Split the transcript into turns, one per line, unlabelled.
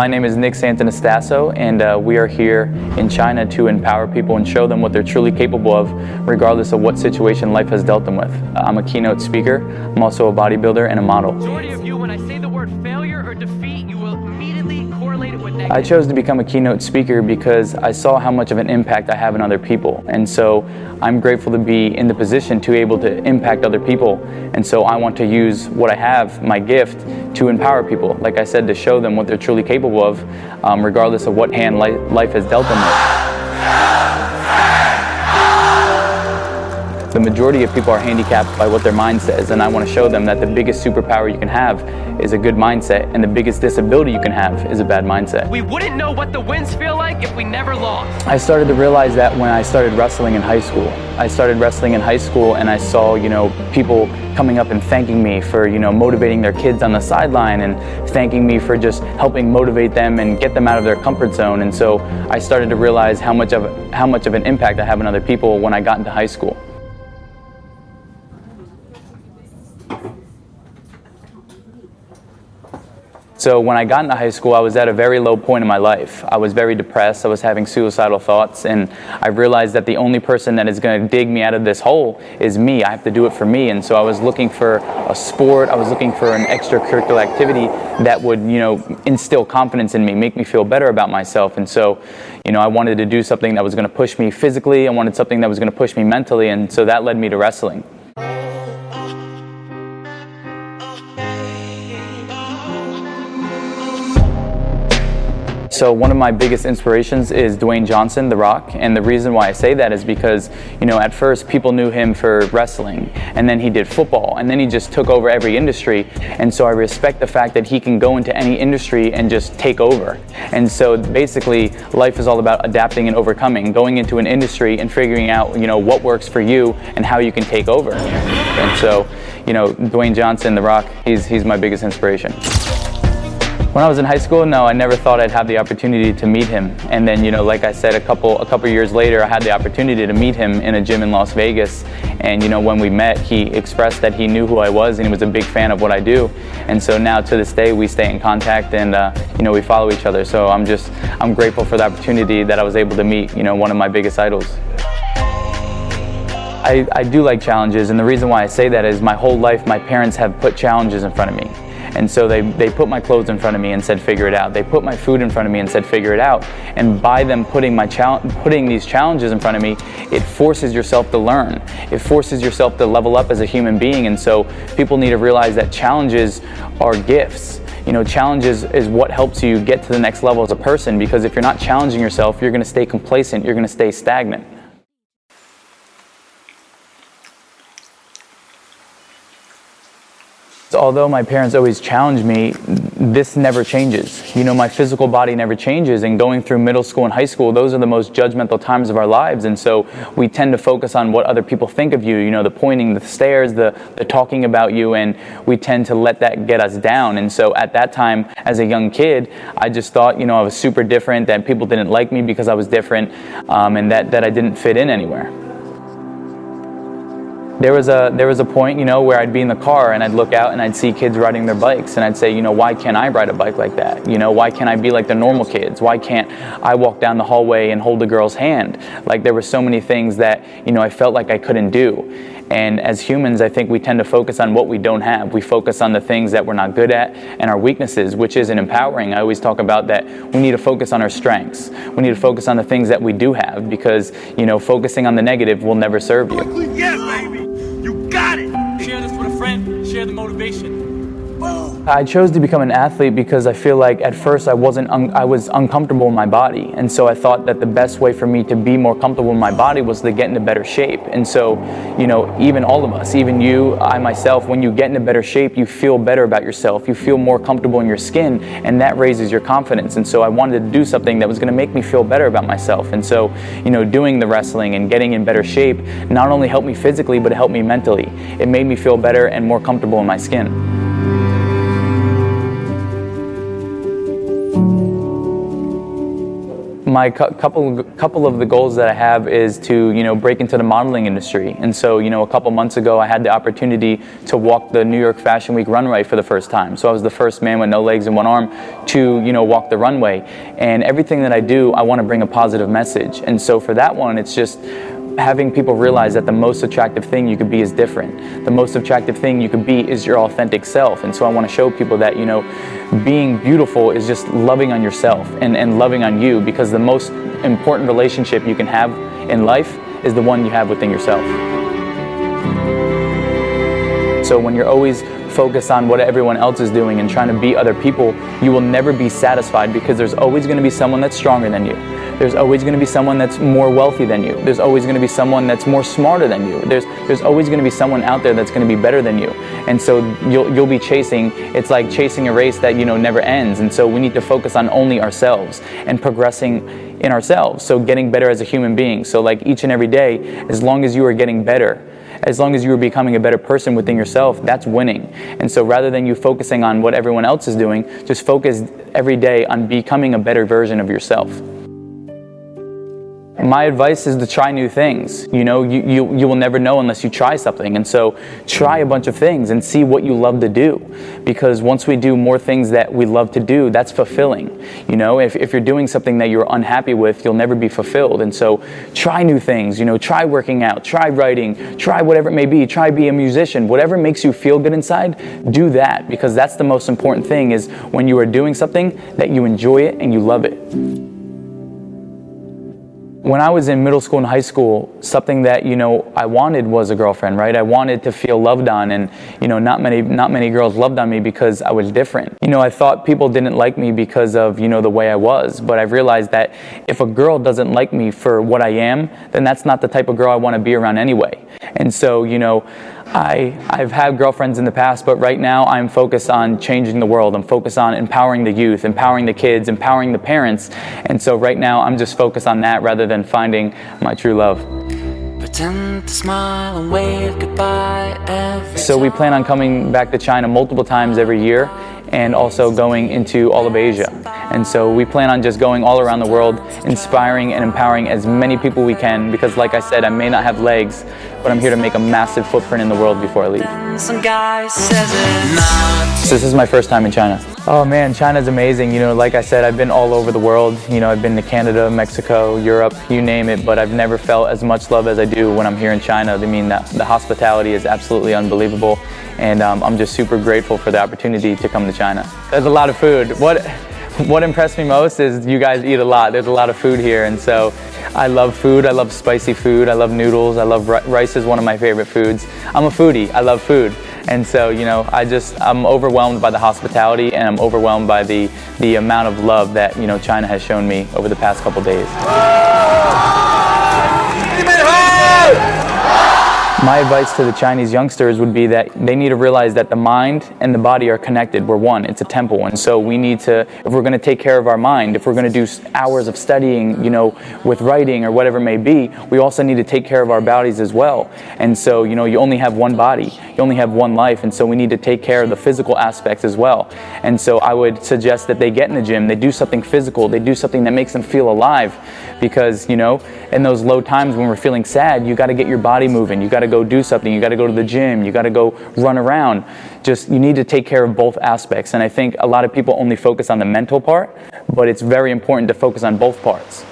My name is Nick Santanastasso, and uh, we are here in China to empower people and show them what they're truly capable of, regardless of what situation life has dealt them with. I'm a keynote speaker, I'm also a bodybuilder and a model.
Majority of you, when I say the word failure or defeat,
I chose to become a keynote speaker because I saw how much of an impact I have on other people. And so I'm grateful to be in the position to be able to impact other people. And so I want to use what I have, my gift, to empower people. Like I said, to show them what they're truly capable of, um, regardless of what hand li- life has dealt them with. The majority of people are handicapped by what their mind says, and I want to show them that the biggest superpower you can have is a good mindset, and the biggest disability you can have is a bad mindset.
We wouldn't know what the wins feel like if we never lost.
I started to realize that when I started wrestling in high school. I started wrestling in high school and I saw, you know, people coming up and thanking me for, you know, motivating their kids on the sideline and thanking me for just helping motivate them and get them out of their comfort zone. And so I started to realize how much of how much of an impact I have on other people when I got into high school. So when I got into high school, I was at a very low point in my life. I was very depressed. I was having suicidal thoughts, and I realized that the only person that is going to dig me out of this hole is me. I have to do it for me. And so I was looking for a sport. I was looking for an extracurricular activity that would, you know, instill confidence in me, make me feel better about myself. And so, you know, I wanted to do something that was going to push me physically. I wanted something that was going to push me mentally, and so that led me to wrestling. So one of my biggest inspirations is Dwayne Johnson, The Rock, and the reason why I say that is because you know at first people knew him for wrestling, and then he did football, and then he just took over every industry, and so I respect the fact that he can go into any industry and just take over. And so basically, life is all about adapting and overcoming, going into an industry and figuring out you know what works for you and how you can take over. And so, you know, Dwayne Johnson, The Rock, he's he's my biggest inspiration. When I was in high school, no, I never thought I'd have the opportunity to meet him. And then, you know, like I said, a couple a couple years later, I had the opportunity to meet him in a gym in Las Vegas. And you know, when we met, he expressed that he knew who I was and he was a big fan of what I do. And so now to this day, we stay in contact and uh, you know we follow each other. So I'm just I'm grateful for the opportunity that I was able to meet you know one of my biggest idols. I, I do like challenges, and the reason why I say that is my whole life, my parents have put challenges in front of me. And so they, they put my clothes in front of me and said, figure it out. They put my food in front of me and said, figure it out. And by them putting, my chal- putting these challenges in front of me, it forces yourself to learn. It forces yourself to level up as a human being. And so people need to realize that challenges are gifts. You know, challenges is what helps you get to the next level as a person because if you're not challenging yourself, you're going to stay complacent, you're going to stay stagnant. Although my parents always challenged me, this never changes. You know, my physical body never changes. And going through middle school and high school, those are the most judgmental times of our lives. And so we tend to focus on what other people think of you, you know, the pointing, the stares, the, the talking about you. And we tend to let that get us down. And so at that time, as a young kid, I just thought, you know, I was super different, that people didn't like me because I was different, um, and that, that I didn't fit in anywhere there was a there was a point you know where I'd be in the car and I'd look out and I'd see kids riding their bikes and I'd say you know why can't I ride a bike like that? You know why can't I be like the normal kids? Why can't I walk down the hallway and hold a girl's hand? Like there were so many things that you know I felt like I couldn't do. And as humans I think we tend to focus on what we don't have. We focus on the things that we're not good at and our weaknesses which isn't empowering. I always talk about that we need to focus on our strengths. We need to focus on the things that we do have because you know focusing on the negative will never serve you.
Yeah
share the motivation.
I chose to become an athlete because I feel like at first I wasn't un- I was uncomfortable in my body, and so I thought that the best way for me to be more comfortable in my body was to get into better shape. And so, you know, even all of us, even you, I myself, when you get into better shape, you feel better about yourself. You feel more comfortable in your skin, and that raises your confidence. And so I wanted to do something that was going to make me feel better about myself. And so, you know, doing the wrestling and getting in better shape not only helped me physically, but it helped me mentally. It made me feel better and more comfortable in my skin. My cu- couple couple of the goals that I have is to you know break into the modeling industry. And so you know a couple months ago I had the opportunity to walk the New York Fashion Week runway for the first time. So I was the first man with no legs and one arm to you know walk the runway. And everything that I do, I want to bring a positive message. And so for that one, it's just having people realize that the most attractive thing you could be is different. The most attractive thing you could be is your authentic self. And so I want to show people that, you know, being beautiful is just loving on yourself and, and loving on you because the most important relationship you can have in life is the one you have within yourself. So when you're always focused on what everyone else is doing and trying to beat other people, you will never be satisfied because there's always going to be someone that's stronger than you. There's always going to be someone that's more wealthy than you. There's always going to be someone that's more smarter than you. There's there's always going to be someone out there that's going to be better than you. And so you'll you'll be chasing. It's like chasing a race that you know never ends. And so we need to focus on only ourselves and progressing in ourselves. So getting better as a human being. So like each and every day, as long as you are getting better, as long as you are becoming a better person within yourself, that's winning. And so rather than you focusing on what everyone else is doing, just focus every day on becoming a better version of yourself. My advice is to try new things. You know, you, you, you will never know unless you try something. And so try a bunch of things and see what you love to do. Because once we do more things that we love to do, that's fulfilling. You know, if, if you're doing something that you're unhappy with, you'll never be fulfilled. And so try new things. You know, try working out, try writing, try whatever it may be, try be a musician. Whatever makes you feel good inside, do that. Because that's the most important thing is when you are doing something that you enjoy it and you love it. When I was in middle school and high school, something that you know I wanted was a girlfriend, right? I wanted to feel loved on, and you know not many not many girls loved on me because I was different. You know I thought people didn't like me because of you know the way I was, but I've realized that if a girl doesn't like me for what I am, then that's not the type of girl I want to be around anyway. And so you know. I, I've had girlfriends in the past, but right now I'm focused on changing the world. I'm focused on empowering the youth, empowering the kids, empowering the parents. And so right now I'm just focused on that rather than finding my true love.
Pretend to smile and wave goodbye every
So we plan on coming back to China multiple times every year and also going into all of Asia. And so we plan on just going all around the world, inspiring and empowering as many people we can because like I said, I may not have legs, but I'm here to make a massive footprint in the world before I leave.
Some guy says
So this is my first time in China. Oh man, China's amazing. You know, like I said, I've been all over the world. You know, I've been to Canada, Mexico, Europe, you name it, but I've never felt as much love as I do when I'm here in China. I mean, that the hospitality is absolutely unbelievable, and um, I'm just super grateful for the opportunity to come to China. There's a lot of food. What what impressed me most is you guys eat a lot. There's a lot of food here, and so I love food. I love spicy food. I love noodles. I love ri- rice is one of my favorite foods. I'm a foodie. I love food, and so you know, I just I'm overwhelmed by the hospitality, and I'm overwhelmed by the the amount of love that you know China has shown me over the past couple days. My advice to the Chinese youngsters would be that they need to realize that the mind and the body are connected. We're one, it's a temple. And so we need to, if we're going to take care of our mind, if we're going to do hours of studying, you know, with writing or whatever it may be, we also need to take care of our bodies as well. And so, you know, you only have one body, you only have one life. And so we need to take care of the physical aspects as well. And so I would suggest that they get in the gym, they do something physical, they do something that makes them feel alive. Because, you know, in those low times when we're feeling sad, you got to get your body moving. You got to go do something. You got to go to the gym. You got to go run around. Just, you need to take care of both aspects. And I think a lot of people only focus on the mental part, but it's very important to focus on both parts.